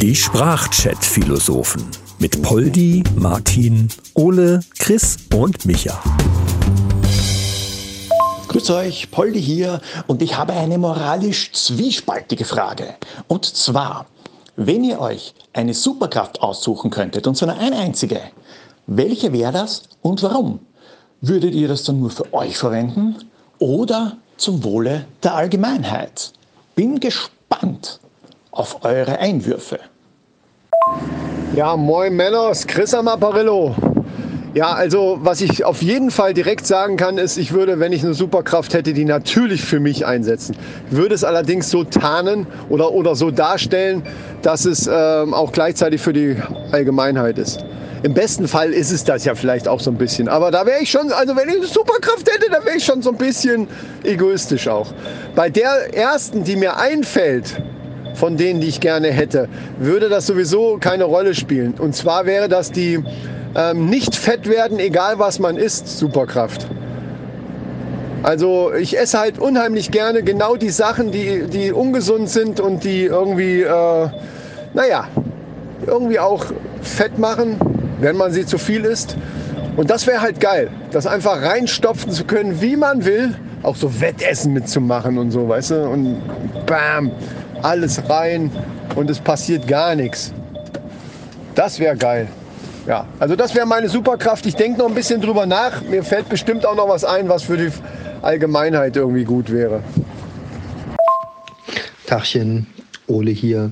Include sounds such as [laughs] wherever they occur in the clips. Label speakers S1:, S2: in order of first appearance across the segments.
S1: Die Sprachchat-Philosophen mit Poldi, Martin, Ole, Chris und Micha.
S2: Grüß euch, Poldi hier und ich habe eine moralisch zwiespaltige Frage. Und zwar, wenn ihr euch eine Superkraft aussuchen könntet, und zwar eine einzige, welche wäre das und warum? Würdet ihr das dann nur für euch verwenden oder zum Wohle der Allgemeinheit? Bin gespannt auf eure Einwürfe.
S3: Ja, moin Männer, Chris am Apparillo. Ja, also was ich auf jeden Fall direkt sagen kann, ist, ich würde, wenn ich eine Superkraft hätte, die natürlich für mich einsetzen. Ich würde es allerdings so tarnen oder, oder so darstellen, dass es ähm, auch gleichzeitig für die Allgemeinheit ist. Im besten Fall ist es das ja vielleicht auch so ein bisschen. Aber da wäre ich schon, also wenn ich eine Superkraft hätte, dann wäre ich schon so ein bisschen egoistisch auch. Bei der ersten, die mir einfällt, von denen, die ich gerne hätte, würde das sowieso keine Rolle spielen. Und zwar wäre das die ähm, nicht fett werden, egal was man isst, Superkraft. Also ich esse halt unheimlich gerne genau die Sachen, die, die ungesund sind und die irgendwie, äh, naja, irgendwie auch fett machen, wenn man sie zu viel isst. Und das wäre halt geil, das einfach reinstopfen zu können, wie man will. Auch so Wettessen mitzumachen und so, weißt du? Und bam, alles rein und es passiert gar nichts. Das wäre geil. Ja, also das wäre meine Superkraft. Ich denke noch ein bisschen drüber nach. Mir fällt bestimmt auch noch was ein, was für die Allgemeinheit irgendwie gut wäre.
S4: Tachchen, Ole hier.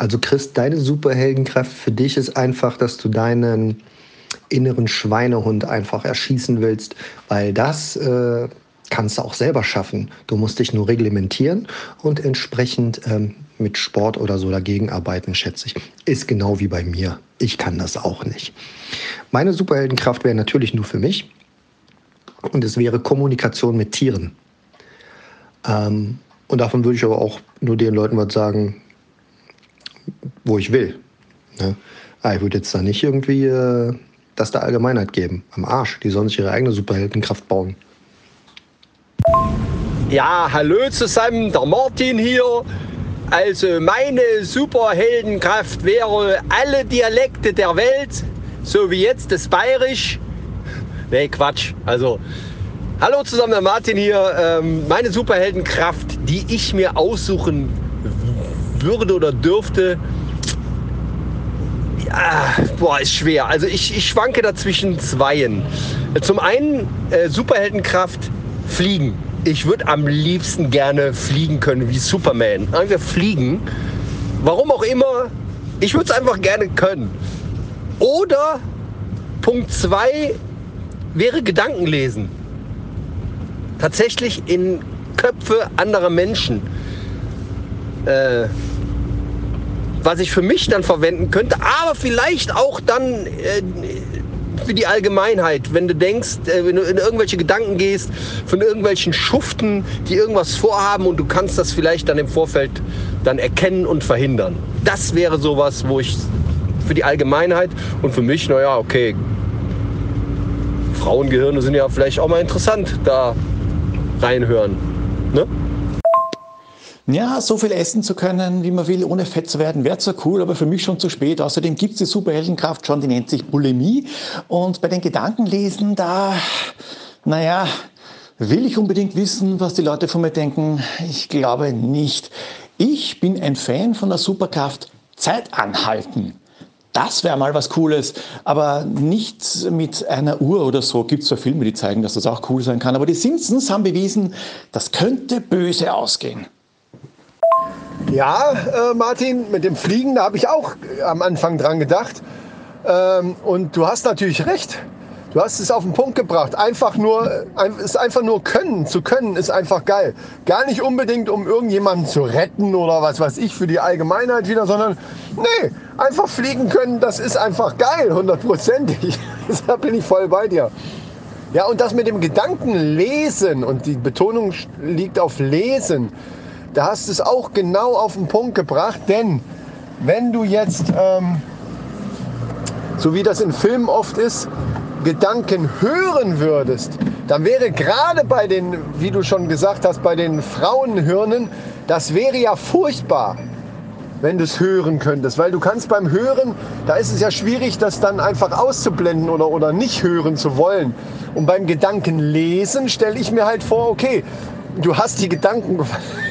S4: Also Chris, deine Superheldenkraft für dich ist einfach, dass du deinen inneren Schweinehund einfach erschießen willst, weil das äh, kannst du auch selber schaffen. Du musst dich nur reglementieren und entsprechend ähm, mit Sport oder so dagegen arbeiten, schätze ich. Ist genau wie bei mir. Ich kann das auch nicht. Meine Superheldenkraft wäre natürlich nur für mich und es wäre Kommunikation mit Tieren. Ähm, und davon würde ich aber auch nur den Leuten was sagen, wo ich will. Ne? Ah, ich würde jetzt da nicht irgendwie äh, das der Allgemeinheit geben. Am Arsch. Die sollen sich ihre eigene Superheldenkraft bauen.
S5: Ja, hallo zusammen, der Martin hier. Also meine Superheldenkraft wäre alle Dialekte der Welt, so wie jetzt das Bayerisch. Nee, Quatsch. Also, hallo zusammen, der Martin hier. Ähm, meine Superheldenkraft, die ich mir aussuchen würde oder dürfte, ja, boah, ist schwer. Also ich, ich schwanke dazwischen zweien. Zum einen äh, Superheldenkraft fliegen ich würde am liebsten gerne fliegen können wie Superman. Einfach fliegen. Warum auch immer. Ich würde es einfach gerne können. Oder Punkt 2 wäre Gedanken lesen. Tatsächlich in Köpfe anderer Menschen. Äh, was ich für mich dann verwenden könnte, aber vielleicht auch dann äh, für die Allgemeinheit. Wenn du denkst, äh, wenn du in irgendwelche Gedanken gehst von irgendwelchen Schuften, die irgendwas vorhaben und du kannst das vielleicht dann im Vorfeld dann erkennen und verhindern. Das wäre sowas, wo ich für die Allgemeinheit und für mich, naja, okay, Frauengehirne sind ja vielleicht auch mal interessant, da reinhören. Ne?
S2: Ja, so viel essen zu können, wie man will, ohne fett zu werden, wäre zwar cool, aber für mich schon zu spät. Außerdem gibt es die Superheldenkraft schon, die nennt sich Bulimie. Und bei den Gedankenlesen, da, naja, will ich unbedingt wissen, was die Leute von mir denken? Ich glaube nicht. Ich bin ein Fan von der Superkraft Zeit anhalten. Das wäre mal was Cooles, aber nicht mit einer Uhr oder so. Gibt es zwar Filme, die zeigen, dass das auch cool sein kann, aber die Simpsons haben bewiesen, das könnte böse ausgehen.
S3: Ja, äh, Martin, mit dem Fliegen, da habe ich auch am Anfang dran gedacht. Ähm, und du hast natürlich recht. Du hast es auf den Punkt gebracht. Einfach nur, ist einfach nur können. Zu können ist einfach geil. Gar nicht unbedingt, um irgendjemanden zu retten oder was weiß ich für die Allgemeinheit wieder, sondern nee, einfach fliegen können, das ist einfach geil, hundertprozentig. [laughs] da bin ich voll bei dir. Ja, und das mit dem Gedanken lesen und die Betonung liegt auf lesen da hast du es auch genau auf den Punkt gebracht, denn wenn du jetzt, ähm, so wie das in Filmen oft ist, Gedanken hören würdest, dann wäre gerade bei den, wie du schon gesagt hast, bei den Frauenhirnen Das wäre ja furchtbar, wenn du es hören könntest. Weil du kannst beim Hören, da ist es ja schwierig, das dann einfach auszublenden oder, oder nicht hören zu wollen. Und beim Gedankenlesen stelle ich mir halt vor, okay, du hast die Gedanken [laughs]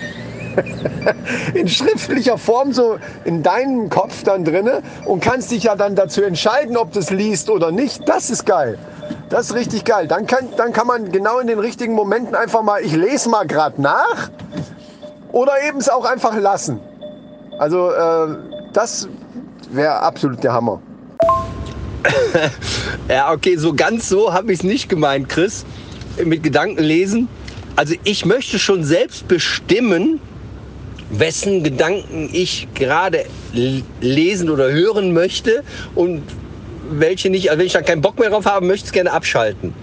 S3: [laughs] in schriftlicher Form so in deinem Kopf dann drinne und kannst dich ja dann dazu entscheiden, ob du es liest oder nicht. Das ist geil. Das ist richtig geil. Dann kann, dann kann man genau in den richtigen Momenten einfach mal, ich lese mal gerade nach oder eben es auch einfach lassen. Also äh, das wäre absolut der Hammer. [laughs]
S5: ja, okay, so ganz so habe ich es nicht gemeint, Chris. Mit Gedanken lesen. Also ich möchte schon selbst bestimmen, wessen Gedanken ich gerade lesen oder hören möchte und welche nicht. Also wenn ich dann keinen Bock mehr drauf habe, möchte ich es gerne abschalten.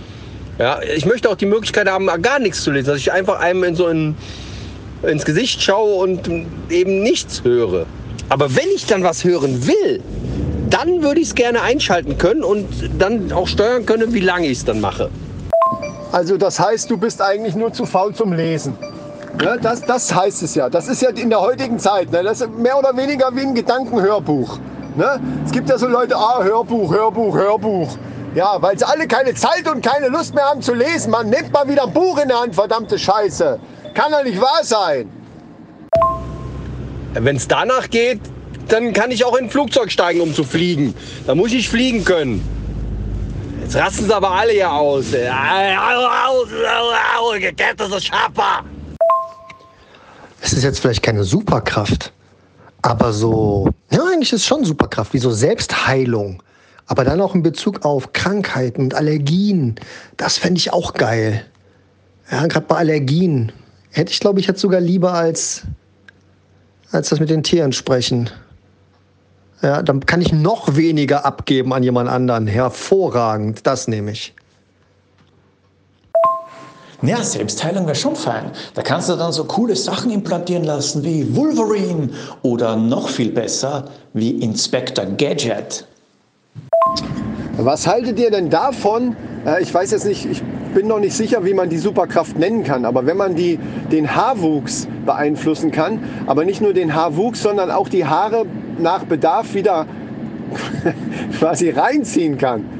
S5: Ja, ich möchte auch die Möglichkeit haben, gar nichts zu lesen, dass ich einfach einem in so ein, ins Gesicht schaue und eben nichts höre. Aber wenn ich dann was hören will, dann würde ich es gerne einschalten können und dann auch steuern können, wie lange ich es dann mache.
S3: Also das heißt, du bist eigentlich nur zu faul zum Lesen. Ne, das, das heißt es ja. Das ist ja in der heutigen Zeit. Ne? Das ist mehr oder weniger wie ein Gedankenhörbuch. Ne? Es gibt ja so Leute, ah, Hörbuch, Hörbuch, Hörbuch. Ja, weil sie alle keine Zeit und keine Lust mehr haben zu lesen. Man nimmt mal wieder ein Buch in der Hand, verdammte Scheiße. Kann doch nicht wahr sein.
S5: Wenn es danach geht, dann kann ich auch in ein Flugzeug steigen, um zu fliegen. Da muss ich fliegen können. Jetzt rasten sie aber alle hier aus. Gekettetes Schapper.
S4: Es ist jetzt vielleicht keine Superkraft, aber so, ja, eigentlich ist es schon Superkraft, wie so Selbstheilung. Aber dann auch in Bezug auf Krankheiten und Allergien. Das fände ich auch geil. Ja, gerade bei Allergien. Hätte ich, glaube ich, jetzt sogar lieber als, als das mit den Tieren sprechen. Ja, dann kann ich noch weniger abgeben an jemand anderen. Hervorragend, das nehme ich.
S2: Ja, Selbstheilung wäre schon fein. Da kannst du dann so coole Sachen implantieren lassen wie Wolverine oder noch viel besser wie Inspector Gadget.
S3: Was haltet ihr denn davon? Äh, ich weiß jetzt nicht, ich bin noch nicht sicher, wie man die Superkraft nennen kann, aber wenn man die, den Haarwuchs beeinflussen kann, aber nicht nur den Haarwuchs, sondern auch die Haare nach Bedarf wieder [laughs] quasi reinziehen kann.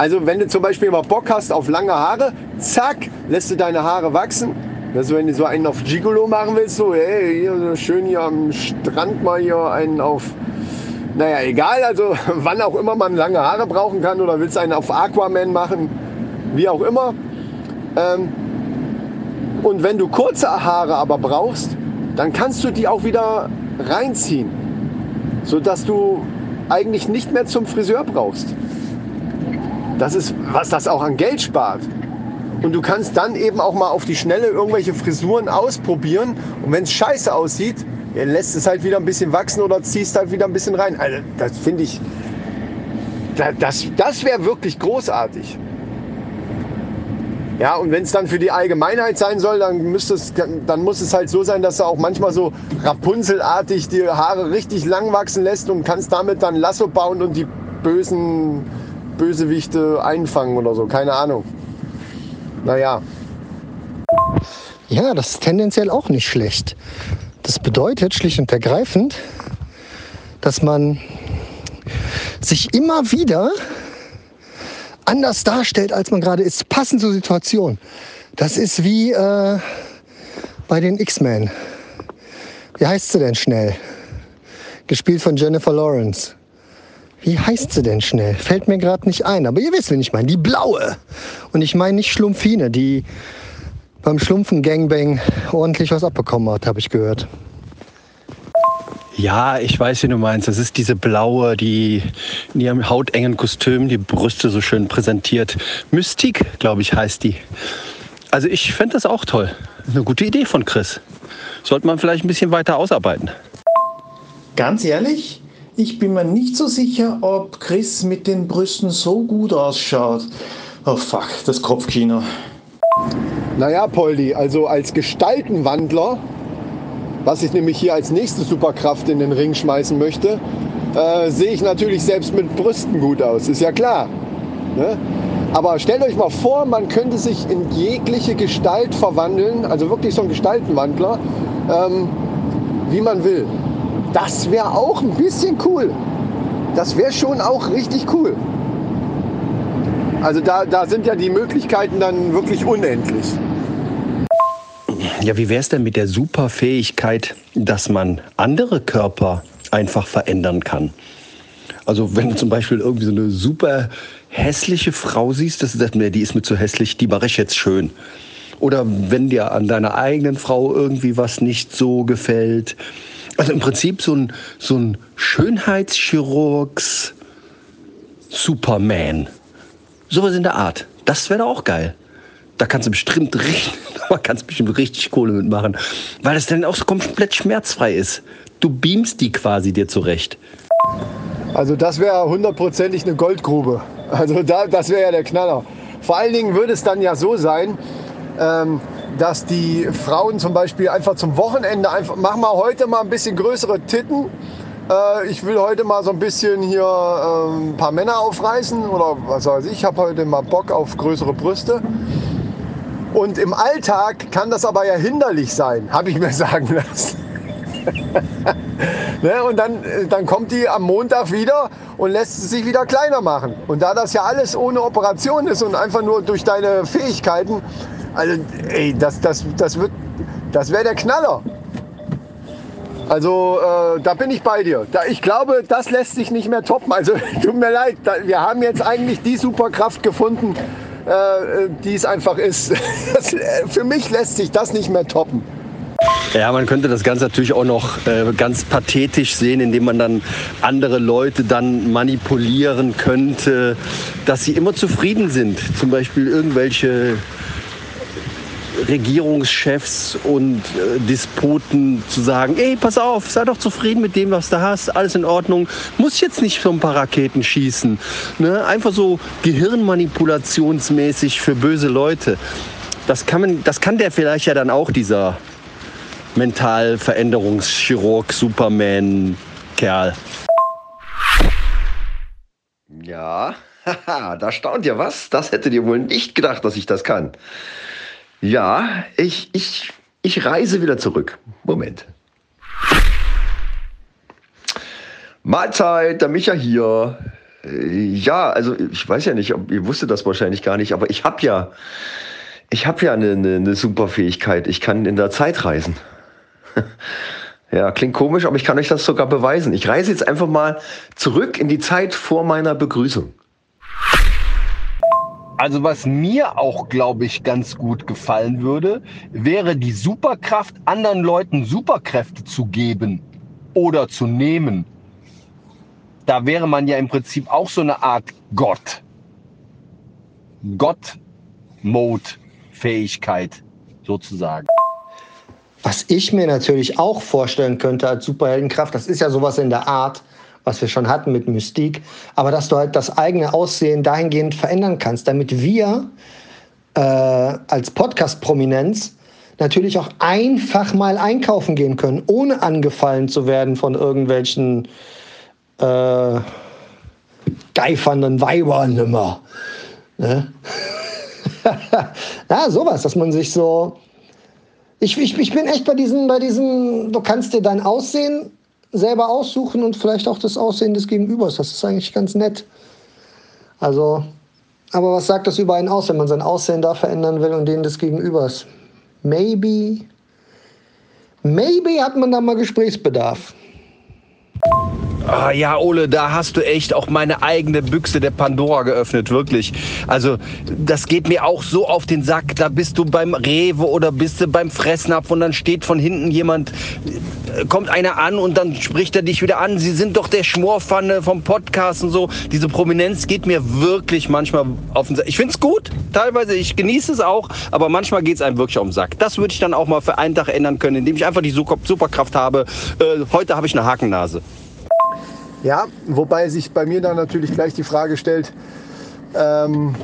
S3: Also wenn du zum Beispiel mal Bock hast auf lange Haare, zack, lässt du deine Haare wachsen. Also wenn du so einen auf Gigolo machen willst, so hey, hier, schön hier am Strand mal hier einen auf, naja, egal, also [laughs] wann auch immer man lange Haare brauchen kann oder willst einen auf Aquaman machen, wie auch immer. Ähm, und wenn du kurze Haare aber brauchst, dann kannst du die auch wieder reinziehen, sodass du eigentlich nicht mehr zum Friseur brauchst. Das ist, was das auch an Geld spart. Und du kannst dann eben auch mal auf die Schnelle irgendwelche Frisuren ausprobieren. Und wenn es scheiße aussieht, lässt es halt wieder ein bisschen wachsen oder ziehst halt wieder ein bisschen rein. Also das finde ich, das, das wäre wirklich großartig. Ja, und wenn es dann für die Allgemeinheit sein soll, dann, müsste dann muss es halt so sein, dass du auch manchmal so Rapunzelartig die Haare richtig lang wachsen lässt und kannst damit dann Lasso bauen und die bösen Bösewichte einfangen oder so. Keine Ahnung. Naja.
S4: Ja, das ist tendenziell auch nicht schlecht. Das bedeutet schlicht und ergreifend, dass man sich immer wieder anders darstellt, als man gerade ist, passend zur Situation. Das ist wie äh, bei den X-Men. Wie heißt sie denn schnell? Gespielt von Jennifer Lawrence. Wie heißt sie denn schnell? Fällt mir gerade nicht ein. Aber ihr wisst, wen ich meine. Die blaue. Und ich meine nicht Schlumpfine, die beim Schlumpfen-Gangbang ordentlich was abbekommen hat, habe ich gehört.
S6: Ja, ich weiß, wie du meinst. Das ist diese blaue, die in ihrem hautengen Kostüm die Brüste so schön präsentiert. Mystik, glaube ich, heißt die. Also ich fände das auch toll. Eine gute Idee von Chris. Sollte man vielleicht ein bisschen weiter ausarbeiten.
S2: Ganz ehrlich, ich bin mir nicht so sicher, ob Chris mit den Brüsten so gut ausschaut. Oh fuck, das Kopfkino.
S3: Naja, Poldi, also als Gestaltenwandler, was ich nämlich hier als nächste Superkraft in den Ring schmeißen möchte, äh, sehe ich natürlich selbst mit Brüsten gut aus, ist ja klar. Ne? Aber stellt euch mal vor, man könnte sich in jegliche Gestalt verwandeln, also wirklich so ein Gestaltenwandler, ähm, wie man will. Das wäre auch ein bisschen cool. Das wäre schon auch richtig cool. Also da, da sind ja die Möglichkeiten dann wirklich unendlich.
S5: Ja, wie wäre es denn mit der Superfähigkeit, dass man andere Körper einfach verändern kann? Also wenn du zum Beispiel irgendwie so eine super hässliche Frau siehst, das ist, die ist mir zu hässlich, die mache ich jetzt schön. Oder wenn dir an deiner eigenen Frau irgendwie was nicht so gefällt. Also im Prinzip so ein, so ein Schönheitschirurgs Superman. Sowas in der Art. Das wäre auch geil. Da kannst du bestimmt richtig, [laughs] kannst bestimmt richtig Kohle mitmachen. Weil das dann auch so komplett schmerzfrei ist. Du beamst die quasi dir zurecht.
S3: Also das wäre hundertprozentig eine Goldgrube. Also da, das wäre ja der Knaller. Vor allen Dingen würde es dann ja so sein, ähm, dass die Frauen zum Beispiel einfach zum Wochenende einfach, mach mal heute mal ein bisschen größere Titten. Äh, ich will heute mal so ein bisschen hier äh, ein paar Männer aufreißen oder was weiß ich, ich habe heute mal Bock auf größere Brüste. Und im Alltag kann das aber ja hinderlich sein, habe ich mir [laughs] sagen lassen. [laughs] ne, und dann, dann kommt die am Montag wieder und lässt sich wieder kleiner machen. Und da das ja alles ohne Operation ist und einfach nur durch deine Fähigkeiten, also ey, das, das, das, das wäre der Knaller. Also äh, da bin ich bei dir. Da, ich glaube, das lässt sich nicht mehr toppen. Also [laughs] tut mir leid, da, wir haben jetzt eigentlich die Superkraft gefunden, äh, die es einfach ist. [laughs] Das, äh, für mich lässt sich das nicht mehr toppen.
S5: Ja, man könnte das Ganze natürlich auch noch äh, ganz pathetisch sehen, indem man dann andere Leute dann manipulieren könnte, dass sie immer zufrieden sind. Zum Beispiel irgendwelche Regierungschefs und äh, Despoten zu sagen, ey, pass auf, sei doch zufrieden mit dem, was du hast, alles in Ordnung, muss jetzt nicht so ein paar Raketen schießen. Ne? Einfach so gehirnmanipulationsmäßig für böse Leute. Das kann, man, das kann der vielleicht ja dann auch, dieser Mentalveränderungschirurg, Superman, Kerl.
S7: Ja, [laughs] da staunt ihr was. Das hättet ihr wohl nicht gedacht, dass ich das kann. Ja, ich, ich, ich reise wieder zurück. Moment. Mahlzeit, der Micha hier. Ja, also ich weiß ja nicht, ob ihr wusstet das wahrscheinlich gar nicht, aber ich habe ja, ich habe ja eine, eine, eine super Fähigkeit. Ich kann in der Zeit reisen. [laughs] Ja, klingt komisch, aber ich kann euch das sogar beweisen. Ich reise jetzt einfach mal zurück in die Zeit vor meiner Begrüßung.
S5: Also was mir auch, glaube ich, ganz gut gefallen würde, wäre die Superkraft, anderen Leuten Superkräfte zu geben oder zu nehmen. Da wäre man ja im Prinzip auch so eine Art Gott. Gott-Mode-Fähigkeit sozusagen.
S4: Was ich mir natürlich auch vorstellen könnte als Superheldenkraft, das ist ja sowas in der Art, was wir schon hatten mit Mystik, aber dass du halt das eigene Aussehen dahingehend verändern kannst, damit wir äh, als Podcast-Prominenz natürlich auch einfach mal einkaufen gehen können, ohne angefallen zu werden von irgendwelchen äh, geifernden Weibern immer. Ne? [laughs] ja, sowas, dass man sich so. Ich, ich, ich bin echt bei diesen, bei diesen, du kannst dir dein Aussehen selber aussuchen und vielleicht auch das Aussehen des Gegenübers. Das ist eigentlich ganz nett. Also, aber was sagt das über einen aus, wenn man sein Aussehen da verändern will und den des Gegenübers? Maybe, maybe hat man da mal Gesprächsbedarf.
S5: Ah, ja, Ole, da hast du echt auch meine eigene Büchse der Pandora geöffnet, wirklich. Also, das geht mir auch so auf den Sack. Da bist du beim Rewe oder bist du beim Fressnapf und dann steht von hinten jemand, äh, kommt einer an und dann spricht er dich wieder an. Sie sind doch der Schmorpfanne vom Podcast und so. Diese Prominenz geht mir wirklich manchmal auf den Sack. Ich find's gut, teilweise, ich genieße es auch, aber manchmal geht's einem wirklich auf den Sack. Das würde ich dann auch mal für einen Tag ändern können, indem ich einfach die Superkraft habe. Äh, heute habe ich eine Hakennase.
S3: Ja, wobei sich bei mir dann natürlich gleich die Frage stellt, ähm,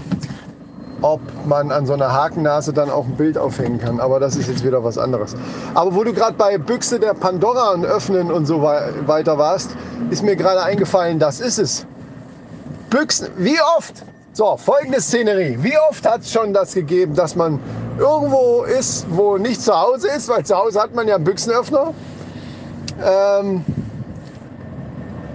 S3: ob man an so einer Hakennase dann auch ein Bild aufhängen kann. Aber das ist jetzt wieder was anderes. Aber wo du gerade bei Büchse der Pandora und Öffnen und so weiter warst, ist mir gerade eingefallen, das ist es. Büchsen, wie oft? So, folgende Szenerie. Wie oft hat es schon das gegeben, dass man irgendwo ist, wo nicht zu Hause ist, weil zu Hause hat man ja einen Büchsenöffner. Ähm,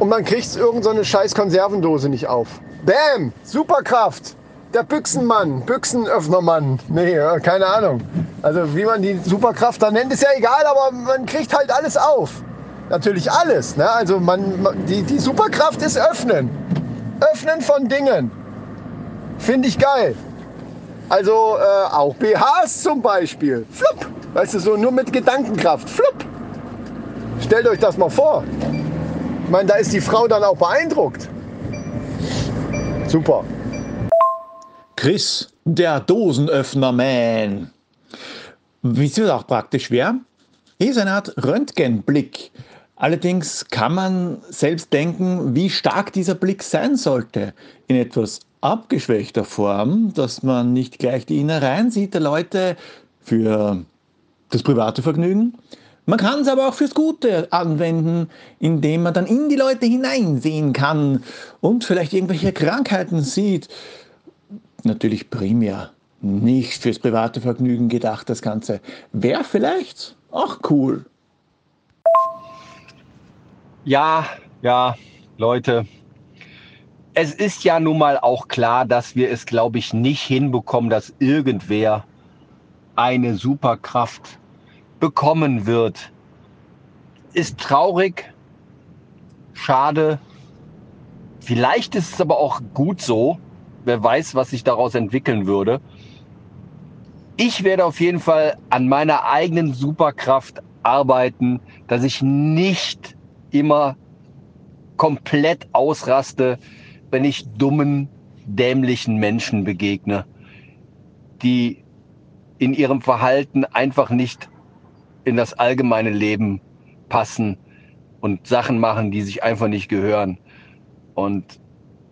S3: und man kriegt irgendeine so scheiß Konservendose nicht auf. Bam! Superkraft! Der Büchsenmann, Büchsenöffnermann. Nee, keine Ahnung. Also wie man die Superkraft da nennt, ist ja egal, aber man kriegt halt alles auf. Natürlich alles. Ne? Also man, die, die Superkraft ist öffnen. Öffnen von Dingen. Finde ich geil. Also äh, auch BHs zum Beispiel. Flupp. Weißt du, so nur mit Gedankenkraft. Flupp. Stellt euch das mal vor. Ich meine, da ist die Frau dann auch beeindruckt. Super.
S2: Chris, der Dosenöffner-Man. Wisst ihr, auch praktisch wäre? Hier ist eine Art Röntgenblick. Allerdings kann man selbst denken, wie stark dieser Blick sein sollte. In etwas abgeschwächter Form, dass man nicht gleich die Innereien sieht der Leute für das private Vergnügen. Man kann es aber auch fürs Gute anwenden, indem man dann in die Leute hineinsehen kann und vielleicht irgendwelche Krankheiten sieht. Natürlich primär nicht fürs private Vergnügen gedacht, das Ganze. Wäre vielleicht auch cool.
S5: Ja, ja, Leute. Es ist ja nun mal auch klar, dass wir es, glaube ich, nicht hinbekommen, dass irgendwer eine Superkraft bekommen wird. Ist traurig, schade. Vielleicht ist es aber auch gut so. Wer weiß, was sich daraus entwickeln würde. Ich werde auf jeden Fall an meiner eigenen Superkraft arbeiten, dass ich nicht immer komplett ausraste, wenn ich dummen, dämlichen Menschen begegne, die in ihrem Verhalten einfach nicht in das allgemeine Leben passen und Sachen machen, die sich einfach nicht gehören. Und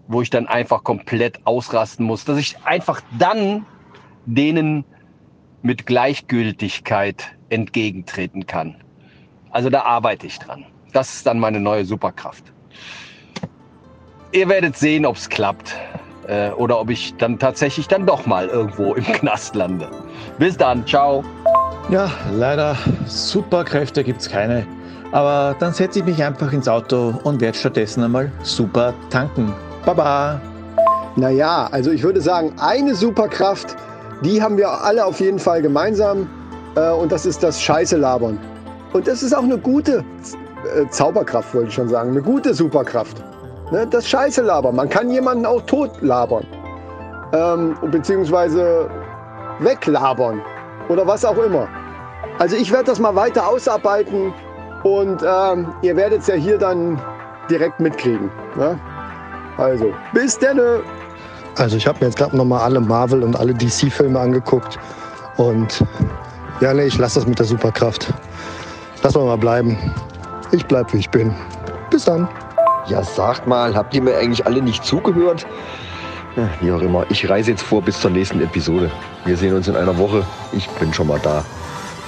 S5: wo ich dann einfach komplett ausrasten muss, dass ich einfach dann denen mit Gleichgültigkeit entgegentreten kann. Also da arbeite ich dran. Das ist dann meine neue Superkraft. Ihr werdet sehen, ob es klappt. Äh, oder ob ich dann tatsächlich dann doch mal irgendwo im Knast lande. Bis dann, ciao.
S2: Ja, leider Superkräfte gibt es keine. Aber dann setze ich mich einfach ins Auto und werde stattdessen einmal super tanken. Baba!
S3: Naja, also ich würde sagen, eine Superkraft, die haben wir alle auf jeden Fall gemeinsam. Äh, und das ist das Scheiße labern. Und das ist auch eine gute äh, Zauberkraft, wollte ich schon sagen. Eine gute Superkraft. Ne? Das Scheiße labern. Man kann jemanden auch tot labern. Ähm, beziehungsweise weglabern. Oder was auch immer. Also ich werde das mal weiter ausarbeiten. Und ähm, ihr werdet es ja hier dann direkt mitkriegen. Ne? Also, bis denne!
S4: Also ich habe mir jetzt gerade nochmal alle Marvel und alle DC-Filme angeguckt. Und ja, nee, ich lasse das mit der Superkraft. Lass mal mal bleiben. Ich bleib, wie ich bin. Bis dann.
S7: Ja, sagt mal, habt ihr mir eigentlich alle nicht zugehört? Ja, wie auch immer, ich reise jetzt vor bis zur nächsten Episode. Wir sehen uns in einer Woche. Ich bin schon mal da.